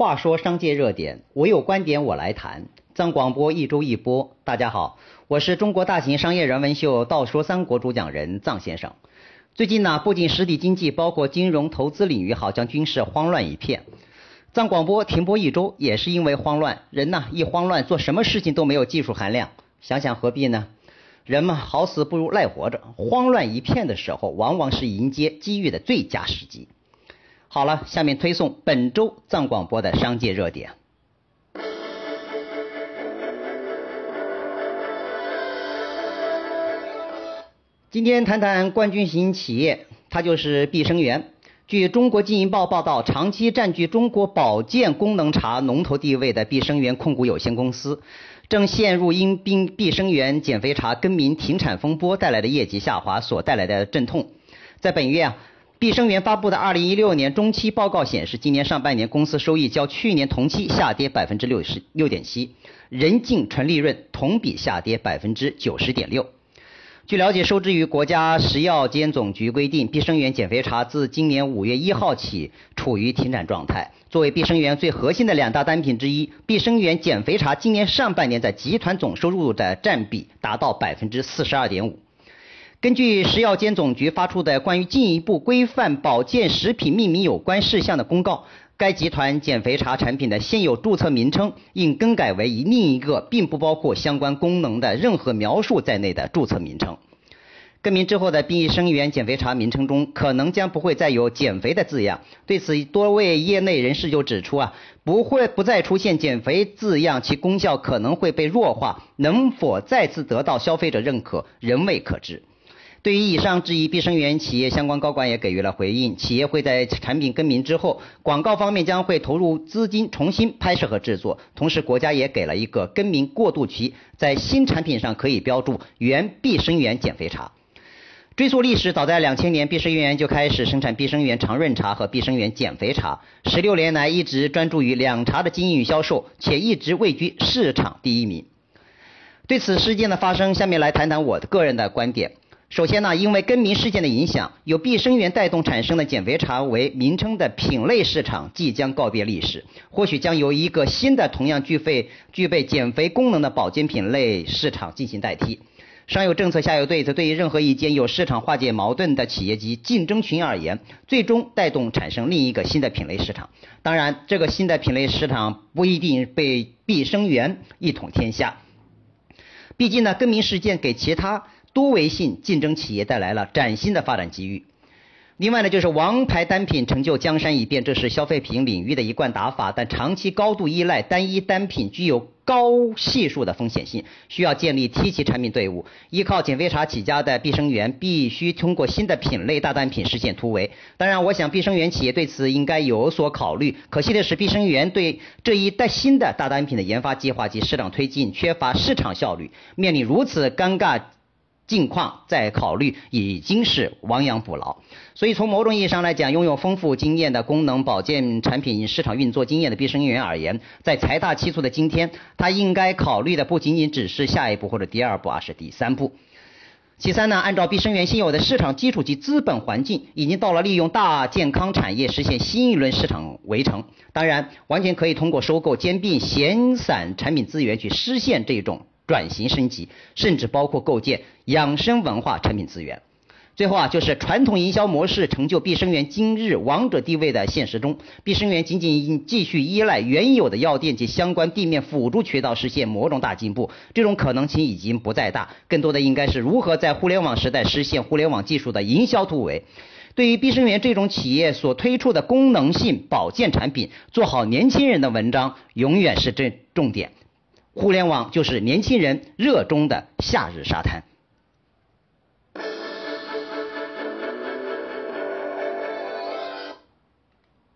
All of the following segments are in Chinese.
话说商界热点，我有观点我来谈。藏广播一周一播，大家好，我是中国大型商业人文秀《道说三国》主讲人藏先生。最近呢，不仅实体经济，包括金融投资领域，好像均是慌乱一片。藏广播停播一周，也是因为慌乱。人呢，一慌乱，做什么事情都没有技术含量。想想何必呢？人嘛，好死不如赖活着。慌乱一片的时候，往往是迎接机遇的最佳时机。好了，下面推送本周藏广播的商界热点。今天谈谈冠军型企业，它就是碧生源。据中国经营报报道，长期占据中国保健功能茶龙头地位的碧生源控股有限公司，正陷入因碧碧生源减肥茶更名停产风波带来的业绩下滑所带来的阵痛。在本月啊，碧生源发布的2016年中期报告显示，今年上半年公司收益较去年同期下跌百分之六十六点七，人净纯利润同比下跌百分之九十点六。据了解，受制于国家食药监总局规定，碧生源减肥茶自今年五月一号起处于停产状态。作为碧生源最核心的两大单品之一，碧生源减肥茶今年上半年在集团总收入的占比达到百分之四十二点五。根据食药监总局发出的关于进一步规范保健食品命名有关事项的公告。该集团减肥茶产品的现有注册名称应更改为以另一个并不包括相关功能的任何描述在内的注册名称。更名之后的碧生源减肥茶名称中可能将不会再有“减肥”的字样。对此，多位业内人士就指出啊，不会不再出现“减肥”字样，其功效可能会被弱化，能否再次得到消费者认可，仍未可知。对于以上质疑，碧生源企业相关高管也给予了回应。企业会在产品更名之后，广告方面将会投入资金重新拍摄和制作。同时，国家也给了一个更名过渡期，在新产品上可以标注“原碧生源减肥茶”。追溯历史，早在两千年，碧生源就开始生产碧生源长润茶和碧生源减肥茶。十六年来，一直专注于两茶的经营与销售，且一直位居市场第一名。对此事件的发生，下面来谈谈我个人的观点。首先呢，因为更名事件的影响，由碧生源带动产生的减肥茶为名称的品类市场即将告别历史，或许将由一个新的同样具备具备减肥功能的保健品类市场进行代替。上有政策，下有对策，对于任何一间有市场化解矛盾的企业及竞争群而言，最终带动产生另一个新的品类市场。当然，这个新的品类市场不一定被碧生源一统天下。毕竟呢，更名事件给其他。多维性竞争企业带来了崭新的发展机遇。另外呢，就是王牌单品成就江山一变，这是消费品领域的一贯打法。但长期高度依赖单一单品，具有高系数的风险性，需要建立梯级产品队伍。依靠减肥茶起家的碧生源，必须通过新的品类大单品实现突围。当然，我想碧生源企业对此应该有所考虑。可惜的是，碧生源对这一带新的大单品的研发计划及市场推进缺乏市场效率，面临如此尴尬。境况再考虑已经是亡羊补牢，所以从某种意义上来讲，拥有丰富经验的功能保健产品市场运作经验的碧生源而言，在财大气粗的今天，他应该考虑的不仅仅只是下一步或者第二步，而是第三步。其三呢，按照碧生源现有的市场基础及资本环境，已经到了利用大健康产业实现新一轮市场围城。当然，完全可以通过收购兼并闲散产品资源去实现这种。转型升级，甚至包括构建养生文化产品资源。最后啊，就是传统营销模式成就碧生源今日王者地位的现实中，碧生源仅仅继续依赖原有的药店及相关地面辅助渠道实现某种大进步，这种可能性已经不再大。更多的应该是如何在互联网时代实现互联网技术的营销突围。对于碧生源这种企业所推出的功能性保健产品，做好年轻人的文章永远是这重点。互联网就是年轻人热衷的夏日沙滩。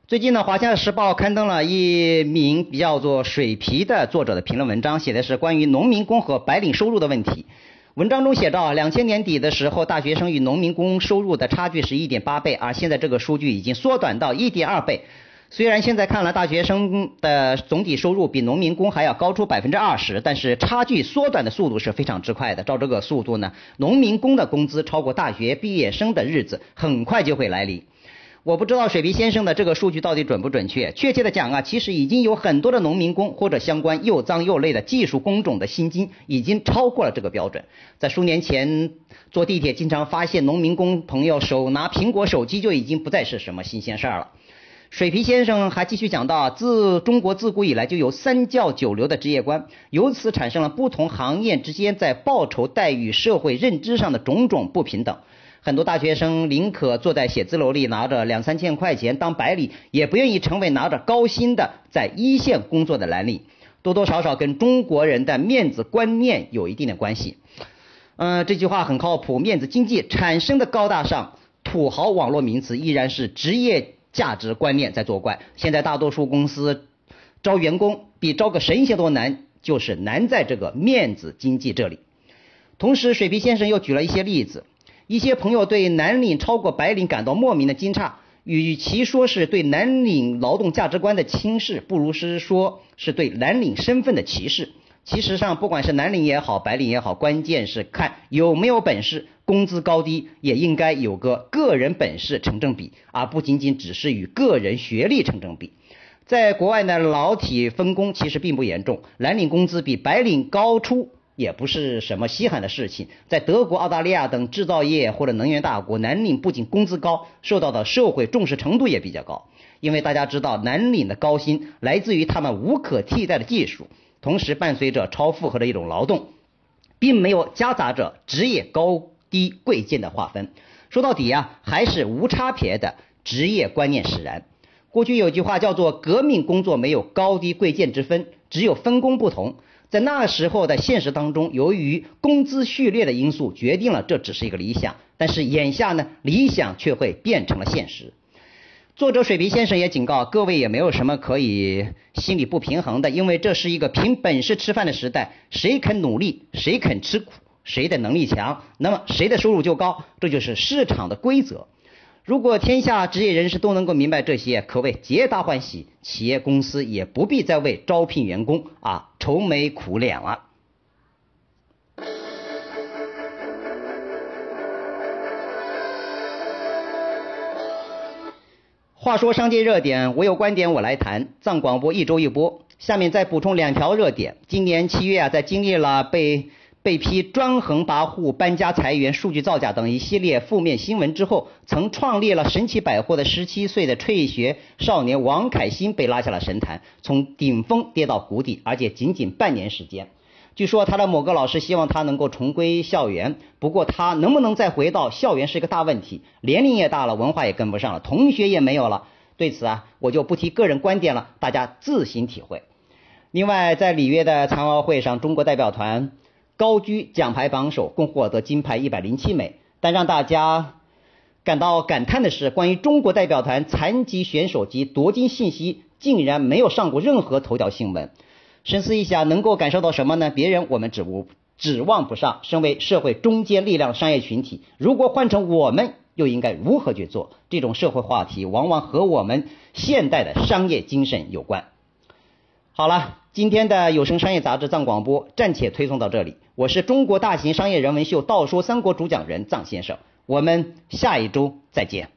最近呢，《华夏时报》刊登了一名叫做水皮的作者的评论文章，写的是关于农民工和白领收入的问题。文章中写道：两千年底的时候，大学生与农民工收入的差距是一点八倍，而现在这个数据已经缩短到一点二倍。虽然现在看来，大学生的总体收入比农民工还要高出百分之二十，但是差距缩短的速度是非常之快的。照这个速度呢，农民工的工资超过大学毕业生的日子很快就会来临。我不知道水皮先生的这个数据到底准不准确。确切的讲啊，其实已经有很多的农民工或者相关又脏又累的技术工种的薪金已经超过了这个标准。在数年前坐地铁经常发现农民工朋友手拿苹果手机，就已经不再是什么新鲜事儿了。水皮先生还继续讲到，自中国自古以来就有三教九流的职业观，由此产生了不同行业之间在报酬待遇、社会认知上的种种不平等。很多大学生宁可坐在写字楼里拿着两三千块钱当白领，也不愿意成为拿着高薪的在一线工作的蓝领。多多少少跟中国人的面子观念有一定的关系。嗯，这句话很靠谱。面子经济产生的高大上土豪网络名词，依然是职业价值观念在作怪。现在大多数公司招员工比招个神仙都难，就是难在这个面子经济这里。同时，水皮先生又举了一些例子。一些朋友对蓝领超过白领感到莫名的惊诧，与其说是对蓝领劳动价值观的轻视，不如是说是对蓝领身份的歧视。其实上，不管是蓝领也好，白领也好，关键是看有没有本事，工资高低也应该有个个人本事成正比，而不仅仅只是与个人学历成正比。在国外呢，劳体分工其实并不严重，蓝领工资比白领高出。也不是什么稀罕的事情，在德国、澳大利亚等制造业或者能源大国，蓝领不仅工资高，受到的社会重视程度也比较高。因为大家知道，蓝领的高薪来自于他们无可替代的技术，同时伴随着超负荷的一种劳动，并没有夹杂着职业高低贵贱的划分。说到底呀，还是无差别的职业观念使然。过去有句话叫做“革命工作没有高低贵贱之分，只有分工不同”。在那时候的现实当中，由于工资序列的因素，决定了这只是一个理想。但是眼下呢，理想却会变成了现实。作者水皮先生也警告各位，也没有什么可以心里不平衡的，因为这是一个凭本事吃饭的时代，谁肯努力，谁肯吃苦，谁的能力强，那么谁的收入就高，这就是市场的规则。如果天下职业人士都能够明白这些，可谓皆大欢喜，企业公司也不必再为招聘员工啊愁眉苦脸了。话说商界热点，我有观点我来谈。藏广播一周一播，下面再补充两条热点。今年七月啊，在经历了被。被批专横跋扈、搬家裁员、数据造假等一系列负面新闻之后，曾创立了神奇百货的十七岁的辍学少年王凯欣被拉下了神坛，从顶峰跌到谷底，而且仅仅半年时间。据说他的某个老师希望他能够重归校园，不过他能不能再回到校园是一个大问题，年龄也大了，文化也跟不上了，同学也没有了。对此啊，我就不提个人观点了，大家自行体会。另外，在里约的残奥会上，中国代表团。高居奖牌榜首，共获得金牌一百零七枚。但让大家感到感叹的是，关于中国代表团残疾选手及夺金信息，竟然没有上过任何头条新闻。深思一下，能够感受到什么呢？别人我们指无指望不上。身为社会中坚力量商业群体，如果换成我们，又应该如何去做？这种社会话题，往往和我们现代的商业精神有关。好了，今天的有声商业杂志藏广播暂且推送到这里。我是中国大型商业人文秀《道说三国》主讲人藏先生，我们下一周再见。